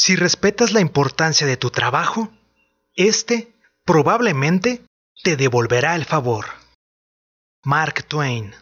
Si respetas la importancia de tu trabajo, este probablemente te devolverá el favor. Mark Twain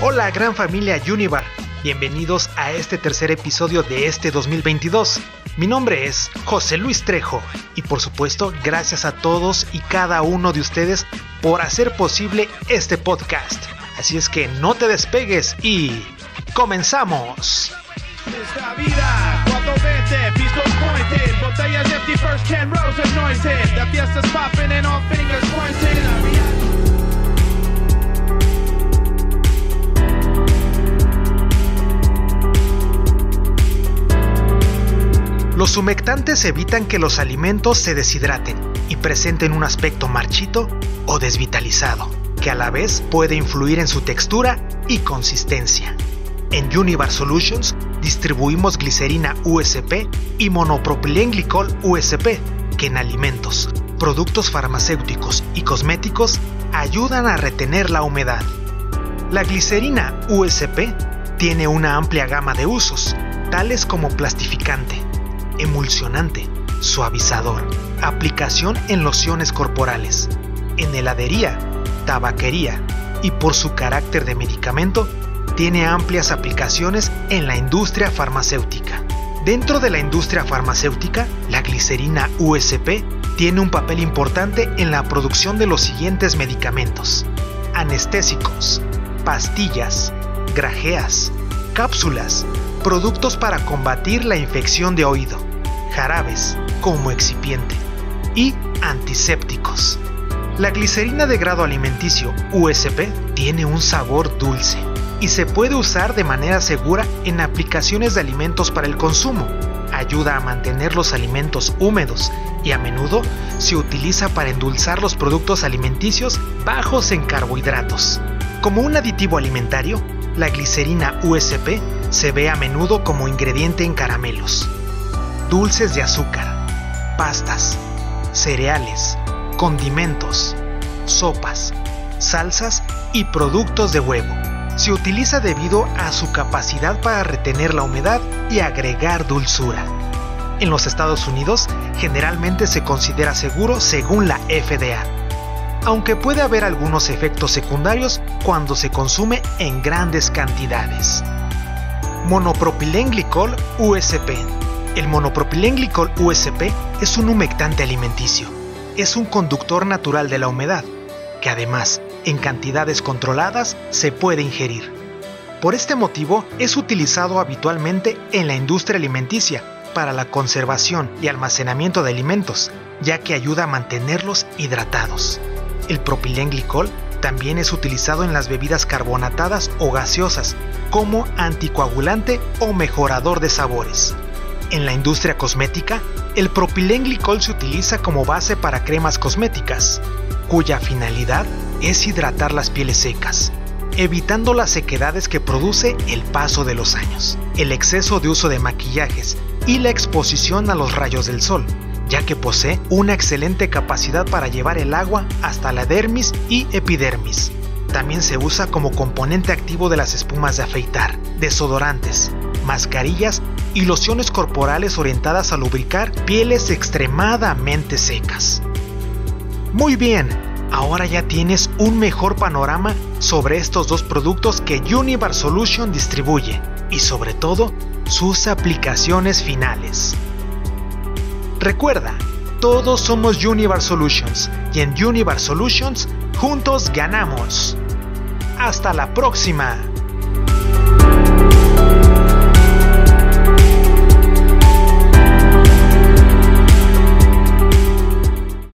Hola gran familia Univar, bienvenidos a este tercer episodio de este 2022. Mi nombre es José Luis Trejo y por supuesto gracias a todos y cada uno de ustedes por hacer posible este podcast. Así es que no te despegues y comenzamos. Los humectantes evitan que los alimentos se deshidraten y presenten un aspecto marchito o desvitalizado, que a la vez puede influir en su textura y consistencia. En Univar Solutions distribuimos glicerina USP y monopropilenglicol USP, que en alimentos, productos farmacéuticos y cosméticos ayudan a retener la humedad. La glicerina USP tiene una amplia gama de usos, tales como plastificante, emulsionante, suavizador, aplicación en lociones corporales, en heladería, tabaquería y por su carácter de medicamento, tiene amplias aplicaciones en la industria farmacéutica. Dentro de la industria farmacéutica, la glicerina USP tiene un papel importante en la producción de los siguientes medicamentos. Anestésicos, pastillas, grajeas, cápsulas, productos para combatir la infección de oído, jarabes como excipiente y antisépticos. La glicerina de grado alimenticio USP tiene un sabor dulce y se puede usar de manera segura en aplicaciones de alimentos para el consumo. Ayuda a mantener los alimentos húmedos y a menudo se utiliza para endulzar los productos alimenticios bajos en carbohidratos. Como un aditivo alimentario, la glicerina USP se ve a menudo como ingrediente en caramelos, dulces de azúcar, pastas, cereales, condimentos, sopas, salsas y productos de huevo. Se utiliza debido a su capacidad para retener la humedad y agregar dulzura. En los Estados Unidos generalmente se considera seguro según la FDA, aunque puede haber algunos efectos secundarios cuando se consume en grandes cantidades. Monopropilenglicol USP el monopropilenglicol USP es un humectante alimenticio. Es un conductor natural de la humedad, que además, en cantidades controladas, se puede ingerir. Por este motivo, es utilizado habitualmente en la industria alimenticia para la conservación y almacenamiento de alimentos, ya que ayuda a mantenerlos hidratados. El propilenglicol también es utilizado en las bebidas carbonatadas o gaseosas como anticoagulante o mejorador de sabores. En la industria cosmética, el propilenglicol se utiliza como base para cremas cosméticas, cuya finalidad es hidratar las pieles secas, evitando las sequedades que produce el paso de los años, el exceso de uso de maquillajes y la exposición a los rayos del sol, ya que posee una excelente capacidad para llevar el agua hasta la dermis y epidermis. También se usa como componente activo de las espumas de afeitar, desodorantes, mascarillas y lociones corporales orientadas a lubricar pieles extremadamente secas. Muy bien, ahora ya tienes un mejor panorama sobre estos dos productos que Univar Solution distribuye y sobre todo sus aplicaciones finales. Recuerda, todos somos Univar Solutions y en Univar Solutions juntos ganamos. Hasta la próxima.